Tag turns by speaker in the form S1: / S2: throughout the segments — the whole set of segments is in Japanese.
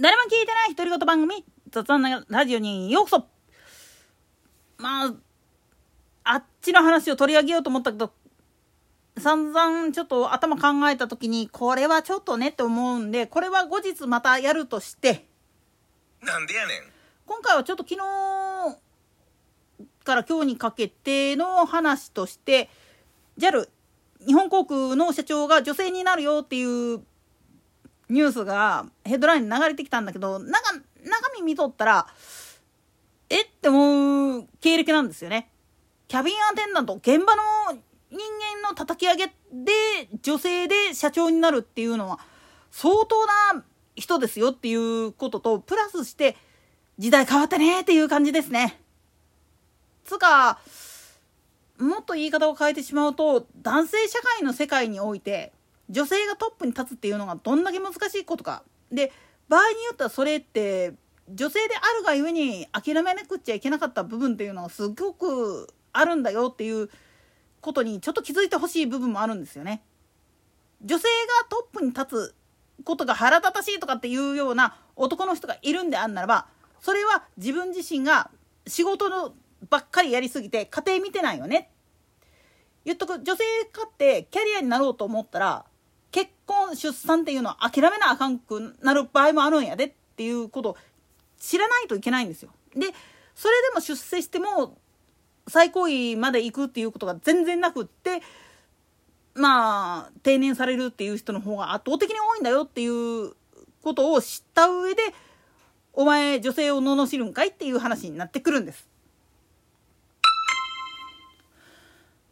S1: 誰も聞いてない独り言番組雑談なラジオにようこそ。まああっちの話を取り上げようと思ったけど散々ちょっと頭考えた時にこれはちょっとねって思うんでこれは後日またやるとして。
S2: なんでやねん。
S1: 今回はちょっと昨日から今日にかけての話として JAL 日本航空の社長が女性になるよっていうニュースがヘッドラインに流れてきたんだけど中中身見とったらえって思う経歴なんですよね。キャビンアテンダント現場の人間の叩き上げで女性で社長になるっていうのは相当な人ですよっていうこととプラスして時代変わったねっていう感じですね。つかもっと言い方を変えてしまうと男性社会の世界において女性がトップに立つっていうのがどんだけ難しいことか。で場合によってはそれって女性であるがゆえに諦めなくちゃいけなかった部分っていうのがすごくあるんだよっていうことにちょっと気づいてほしい部分もあるんですよね。女性がトップに立つことが腹立たしいとかっていうような男の人がいるんであんならばそれは自分自身が仕事のばっかりやりすぎて家庭見てないよね。言っとく女性かってキャリアになろうと思ったら結婚出産っていうのは諦めなあかんくなる場合もあるんやでっていうことを知らないといけないんですよ。でそれでも出世しても最高位まで行くっていうことが全然なくってまあ定年されるっていう人の方が圧倒的に多いんだよっていうことを知った上でお前女性を罵るんかいっていう話になってくるんです。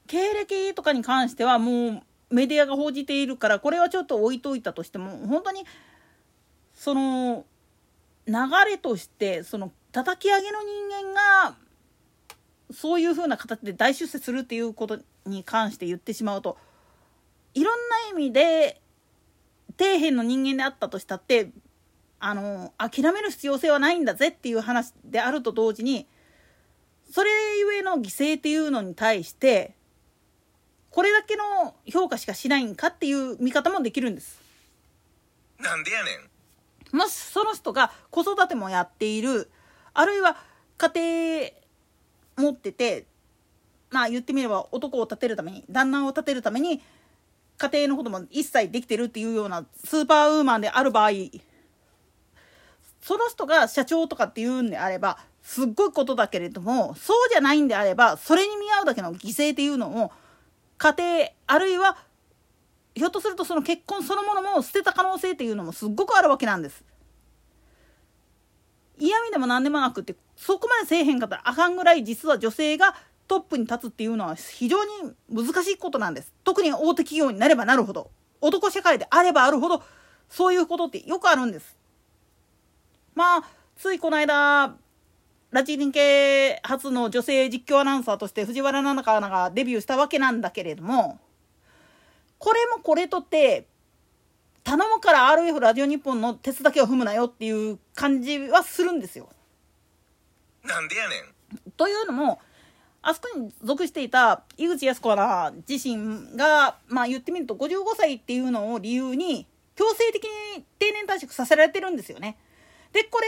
S1: 経歴とかに関してはもうメディアが報じているからこれはちょっと置いといたとしても本当にその流れとしてその叩き上げの人間がそういうふうな形で大出世するっていうことに関して言ってしまうといろんな意味で底辺の人間であったとしたってあの諦める必要性はないんだぜっていう話であると同時にそれゆえの犠牲っていうのに対してこれだけの評価しかしないんかっていう見方もできるんです。
S2: なんでやね
S1: んもしその人が子育てもやっているあるいは家庭持っててまあ言ってみれば男を立てるために旦那を立てるために家庭のことも一切できてるっていうようなスーパーウーマンである場合その人が社長とかっていうんであればすっごいことだけれどもそうじゃないんであればそれに見合うだけの犠牲っていうのを家庭あるいはひょっとするとその結婚そのものも捨てた可能性っていうのもすっごくあるわけなんです。嫌味でも何でもなくってそこまでせえへんかったらあかんぐらい実は女性がトップに立つっていうのは非常に難しいことなんです。特に大手企業になればなるほど男社会であればあるほどそういうことってよくあるんです。まあついこの間ラジリン系初の女性実況アナウンサーとして藤原奈々香アナがデビューしたわけなんだけれどもこれもこれとって頼むから RF ラジオ日本の鉄だけを踏むなよっていう感じはするんですよ。
S2: なんでやね
S1: ん。というのもあそこに属していた井口康子アナ自身が、まあ、言ってみると55歳っていうのを理由に強制的に定年退職させられてるんですよね。でこれ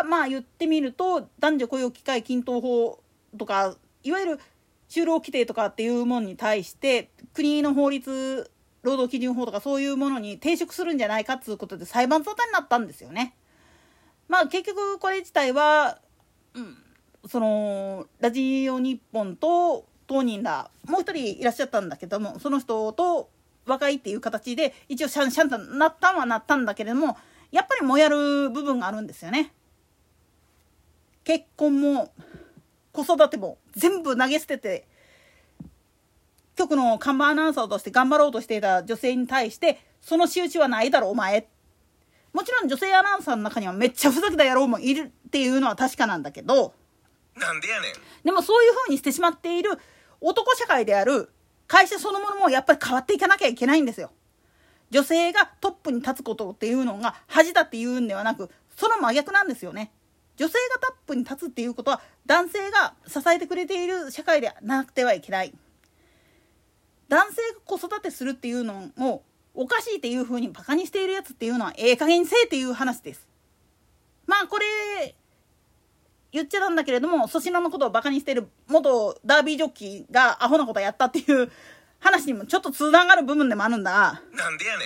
S1: がまあ言ってみると男女雇用機会均等法とかいわゆる就労規定とかっていうものに対して国の法律労働基準法とかそういうものに抵触するんじゃないかっつうことで裁判沙汰になったんですよね。まあ結局これ自体は、うん、そのラジオ日本と当人らもう一人いらっしゃったんだけどもその人と和解っていう形で一応シャンシャンとなったんはなったんだけれどもやっぱりもやる部分があるんですよね。結婚も子育ても全部投げ捨てて局の看板アナウンサーとして頑張ろうとしていた女性に対してその仕打ちはないだろお前もちろん女性アナウンサーの中にはめっちゃふざけた野郎もいるっていうのは確かなんだけど
S2: なんでやねん
S1: でもそういう風にしてしまっている男社会である会社そのものもやっぱり変わっていかなきゃいけないんですよ。女性がトップに立つことっていうのが恥だっていうんではなくその真逆なんですよね。女性がトップに立つっていうことは男性が支えてくれている社会でなくてはいけない。男性が子育てするっていうのをおかしいっていうふうにバカにしているやつっていうのはええ加減にせえっていう話です。まあこれ言っちゃなんだけれども粗品のことをバカにしてる元ダービージョッキーがアホなことやったっていう話にもちょっと通談がある部分でもあるんだ。
S2: なんでやね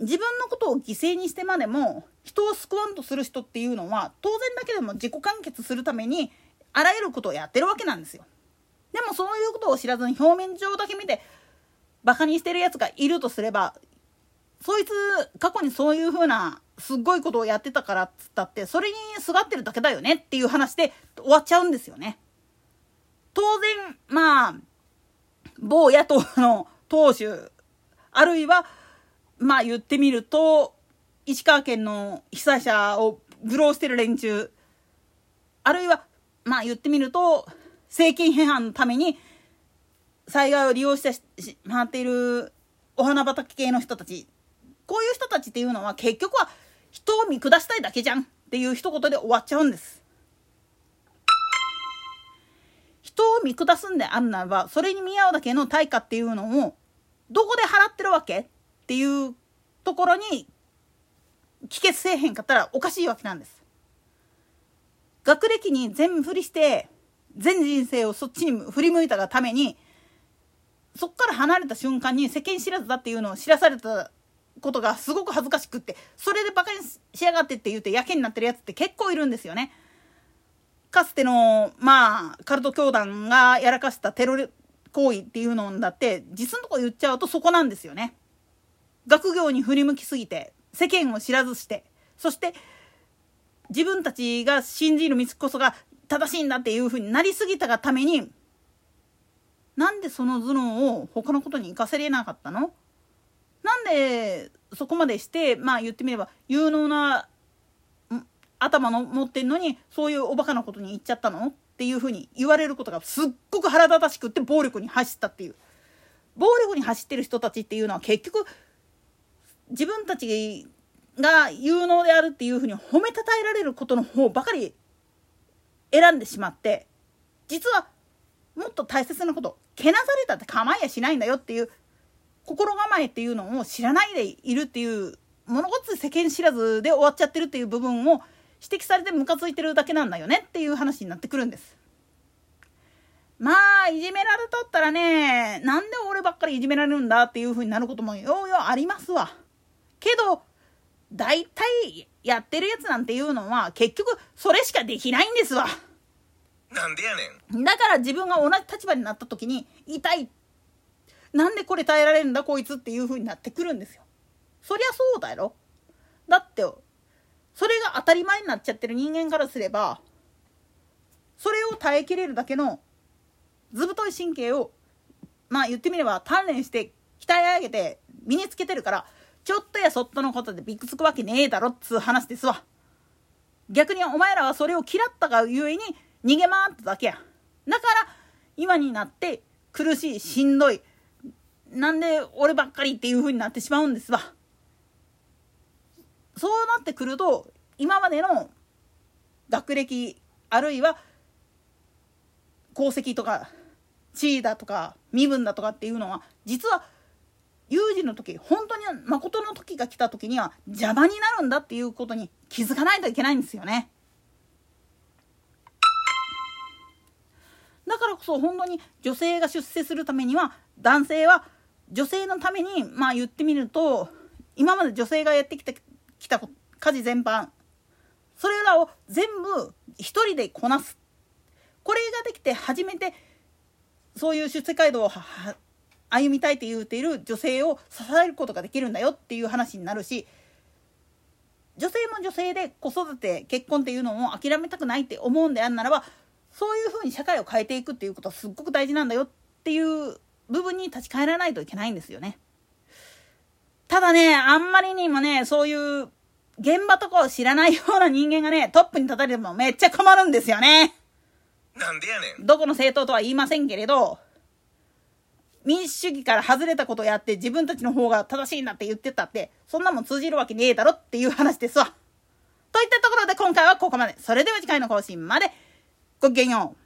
S2: ん。
S1: 自分のことを犠牲にしてまでも人を救わんとする人っていうのは当然だけでも自己完結するためにあらゆることをやってるわけなんですよ。でもそういうことを知らずに表面上だけ見てバカにしてるやつがいるとすればそいつ過去にそういう風なすっごいことをやってたからっつったってそれにすがってるだけだよねっていう話で終わっちゃうんですよね。当然まあ某野党の党首あるいはまあ言ってみると石川県の被災者を愚弄してる連中あるいはまあ言ってみると政権批判のために災害を利用してし回っているお花畑系の人たちこういう人たちっていうのは結局は人を見下したいだけじゃんっていう一言で終わっちゃうんです。人を見下すんであるならばそれに見合うだけの対価っていうのをどこで払ってるわけっていうところに帰結せえへんかったらおかしいわけなんです。学歴に全部振りして全人生をそっちに振り向いたがためにそっから離れた瞬間に世間知らずだっていうのを知らされたことがすごく恥ずかしくってそれでバカにしやがってって言ってやけになってるやつって結構いるんですよね。かつてのまあカルト教団がやらかしたテロ行為っていうのだって実のとこ言っちゃうとそこなんですよね。学業に振り向きすぎて世間を知らずしてそして自分たちが信じる道こそが正しいんだっていうふうになりすぎたがためになんでその頭脳を他のことに生かせれなかったの？なんでそこまでしてまあ言ってみれば有能な頭の持ってんのにそういうおバカなことに言っちゃったの？っていうふうに言われることがすっごく腹立たしくって暴力に走ったっていう。暴力に走ってる人たちっていうのは結局自分たちが有能であるっていうふうに褒めたたえられることの方ばかり選んでしまって実はもっと大切なことけなされたって構いやしないんだよっていう心構えっていうのを知らないでいるっていう物事世間知らずで終わっちゃってるっていう部分を指摘されてムカついてるだけなんだよねっていう話になってくるんです。まあいじめられとったらねなんで俺ばっかりいじめられるんだっていう風になることもようようありますわ。けど大体やってるやつなんていうのは結局それしかできないんですわ。
S2: なんでやね
S1: ん。だから自分が同じ立場になった時に痛い。なんでこれ耐えられるんだこいつっていう風になってくるんですよ。そりゃそうだよ。それが当たり前になっちゃってる人間からすればそれを耐えきれるだけの図太い神経をまあ言ってみれば鍛錬して鍛え上げて身につけてるからちょっとやそっとのことでびっくつくわけねえだろっつう話ですわ。逆にお前らはそれを嫌ったがゆえに逃げ回っただけや。だから今になって苦しいしんどいなんで俺ばっかりっていう風になってしまうんですわ。そうなってくると今までの学歴あるいは功績とか地位だとか身分だとかっていうのは実は有事の時本当に誠の時が来た時には邪魔になるんだっていうことに気づかないといけないんですよね。だからこそ本当に女性が出世するためには男性は女性のためにまあ言ってみると今まで女性がやってきたきた家事全般それらを全部一人でこなすこれができて初めてそういう出世街道を歩みたいって言うている女性を支えることができるんだよっていう話になるし女性も女性で子育て結婚っていうのを諦めたくないって思うんであるならばそういうふうに社会を変えていくっていうことはすっごく大事なんだよっていう部分に立ち返らないといけないんですよね。ただね、あんまりにもね、そういう現場とかを知らないような人間がね、トップに立たれてもめっちゃ困るんですよね。
S2: なんでやね
S1: ん。どこの政党とは言いませんけれど、民主主義から外れたことをやって自分たちの方が正しいんだって言ってたって、そんなもん通じるわけねえだろっていう話ですわ。といったところで今回はここまで。それでは次回の更新まで。ごきげんよう。